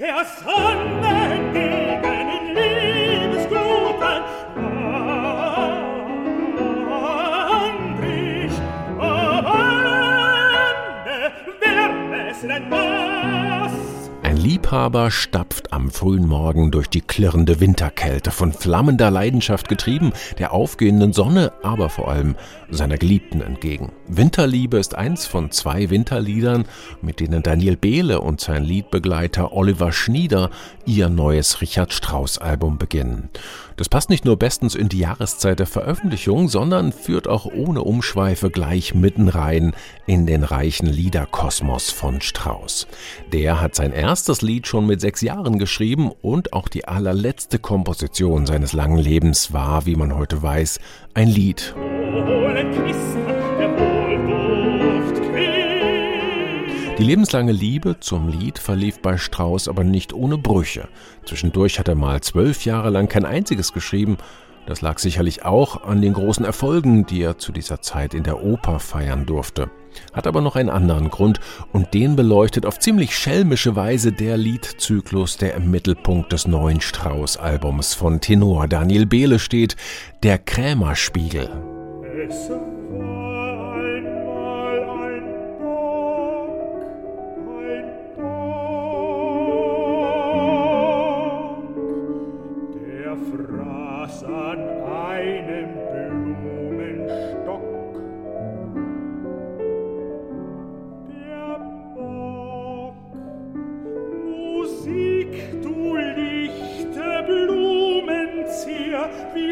é reação! Liebhaber stapft am frühen Morgen durch die klirrende Winterkälte, von flammender Leidenschaft getrieben, der aufgehenden Sonne, aber vor allem seiner Geliebten entgegen. Winterliebe ist eins von zwei Winterliedern, mit denen Daniel Behle und sein Liedbegleiter Oliver Schnieder ihr neues Richard Strauss Album beginnen. Das passt nicht nur bestens in die Jahreszeit der Veröffentlichung, sondern führt auch ohne Umschweife gleich mitten rein in den reichen Liederkosmos von Strauss. Der hat sein erstes Lied schon mit sechs Jahren geschrieben und auch die allerletzte Komposition seines langen Lebens war, wie man heute weiß, ein Lied. Die lebenslange Liebe zum Lied verlief bei Strauss aber nicht ohne Brüche. Zwischendurch hat er mal zwölf Jahre lang kein einziges geschrieben. Das lag sicherlich auch an den großen Erfolgen, die er zu dieser Zeit in der Oper feiern durfte. Hat aber noch einen anderen Grund und den beleuchtet auf ziemlich schelmische Weise der Liedzyklus, der im Mittelpunkt des neuen Strauß-Albums von Tenor Daniel Behle steht, der Krämerspiegel. Es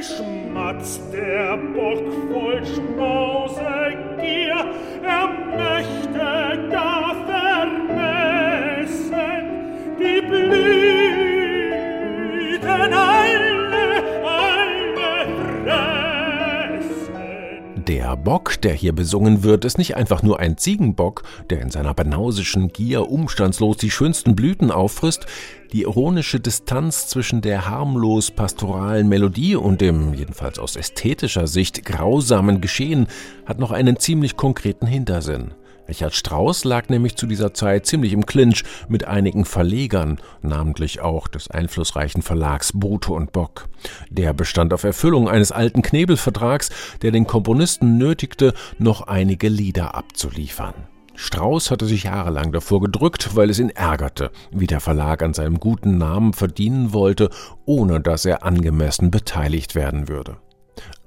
schmatzt der Bock voll Schmausegier, Bock, der hier besungen wird, ist nicht einfach nur ein Ziegenbock, der in seiner banausischen Gier umstandslos die schönsten Blüten auffrisst, die ironische Distanz zwischen der harmlos pastoralen Melodie und dem, jedenfalls aus ästhetischer Sicht, grausamen Geschehen hat noch einen ziemlich konkreten Hintersinn. Richard Strauss lag nämlich zu dieser Zeit ziemlich im Clinch mit einigen Verlegern, namentlich auch des einflussreichen Verlags Bote und Bock. Der bestand auf Erfüllung eines alten Knebelvertrags, der den Komponisten nötigte, noch einige Lieder abzuliefern. Strauß hatte sich jahrelang davor gedrückt, weil es ihn ärgerte, wie der Verlag an seinem guten Namen verdienen wollte, ohne dass er angemessen beteiligt werden würde.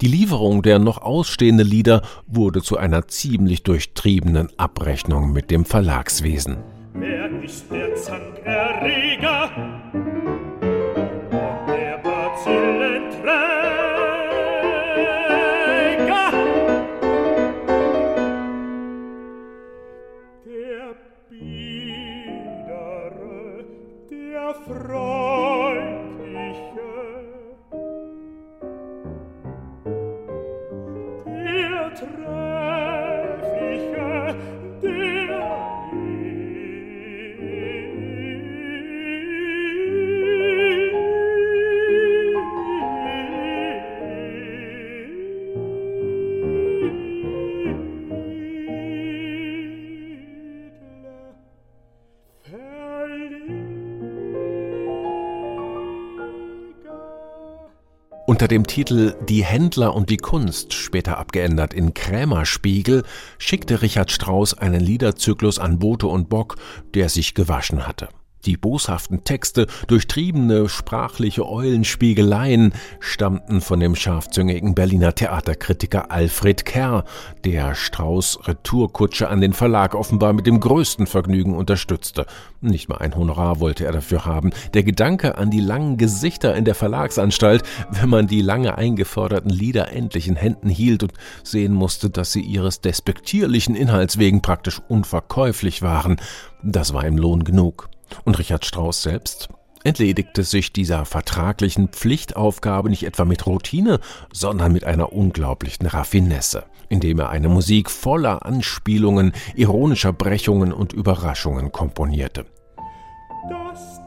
Die Lieferung der noch ausstehenden Lieder wurde zu einer ziemlich durchtriebenen Abrechnung mit dem Verlagswesen. Wer ist der Zankerreger? Unter dem Titel Die Händler und die Kunst, später abgeändert in Krämerspiegel, schickte Richard Strauss einen Liederzyklus an Bote und Bock, der sich gewaschen hatte. Die boshaften Texte, durchtriebene sprachliche Eulenspiegeleien stammten von dem scharfzüngigen Berliner Theaterkritiker Alfred Kerr, der Strauß Retourkutsche an den Verlag offenbar mit dem größten Vergnügen unterstützte. Nicht mal ein Honorar wollte er dafür haben. Der Gedanke an die langen Gesichter in der Verlagsanstalt, wenn man die lange eingeforderten Lieder endlich in Händen hielt und sehen musste, dass sie ihres despektierlichen Inhalts wegen praktisch unverkäuflich waren, das war ihm Lohn genug. Und Richard Strauss selbst entledigte sich dieser vertraglichen Pflichtaufgabe nicht etwa mit Routine, sondern mit einer unglaublichen Raffinesse, indem er eine Musik voller Anspielungen, ironischer Brechungen und Überraschungen komponierte. Das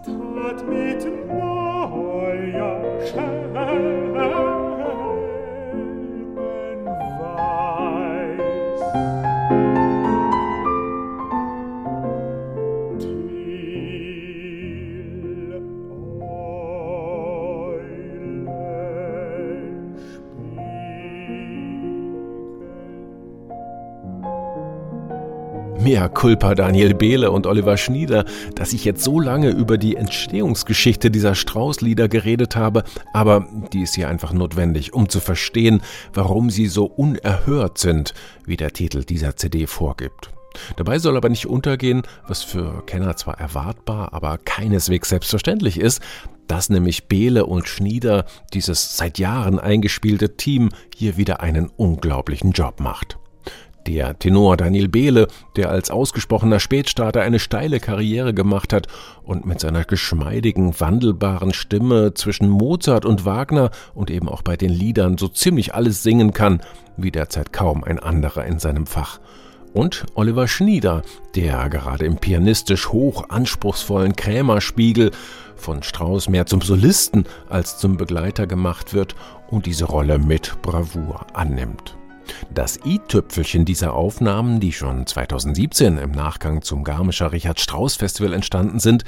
Mea culpa Daniel Behle und Oliver Schnieder, dass ich jetzt so lange über die Entstehungsgeschichte dieser Straußlieder geredet habe, aber die ist hier einfach notwendig, um zu verstehen, warum sie so unerhört sind, wie der Titel dieser CD vorgibt. Dabei soll aber nicht untergehen, was für Kenner zwar erwartbar, aber keineswegs selbstverständlich ist, dass nämlich Behle und Schnieder, dieses seit Jahren eingespielte Team, hier wieder einen unglaublichen Job macht. Der Tenor Daniel Behle, der als ausgesprochener Spätstarter eine steile Karriere gemacht hat und mit seiner geschmeidigen, wandelbaren Stimme zwischen Mozart und Wagner und eben auch bei den Liedern so ziemlich alles singen kann, wie derzeit kaum ein anderer in seinem Fach und Oliver Schnieder, der gerade im pianistisch hoch anspruchsvollen Krämerspiegel von Strauss mehr zum Solisten als zum Begleiter gemacht wird und diese Rolle mit Bravour annimmt. Das i-Tüpfelchen dieser Aufnahmen, die schon 2017 im Nachgang zum Garmischer Richard Strauss Festival entstanden sind,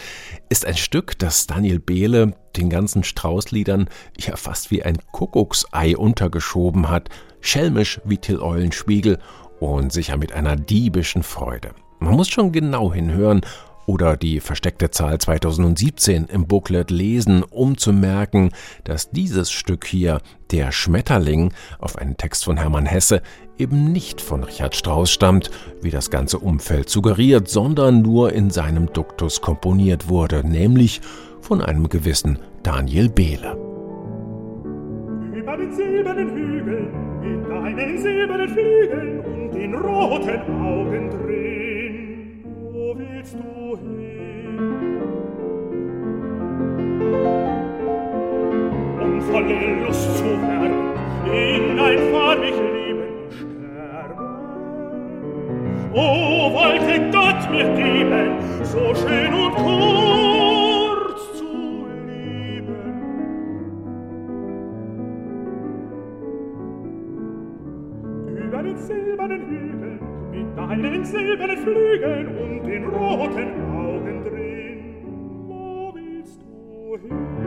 ist ein Stück, das Daniel Behle den ganzen Strauß-Liedern ja fast wie ein Kuckucksei untergeschoben hat, schelmisch wie Till Eulenspiegel und sicher mit einer diebischen Freude. Man muss schon genau hinhören oder die versteckte Zahl 2017 im Booklet lesen, um zu merken, dass dieses Stück hier, der Schmetterling, auf einen Text von Hermann Hesse, eben nicht von Richard Strauss stammt, wie das ganze Umfeld suggeriert, sondern nur in seinem Duktus komponiert wurde, nämlich von einem gewissen Daniel Behle. Über den silbernen Hügel mit deinen silbernen Flügeln und den roten Augen drin, wo willst du volle Lust zu werden, in ein farbig Leben sterben. O, wollte Gott mir geben, so schön und kurz zu leben. Über den silbernen Hügel, mit deinen silbernen Flügeln und den roten Augen drin, wo willst du hin?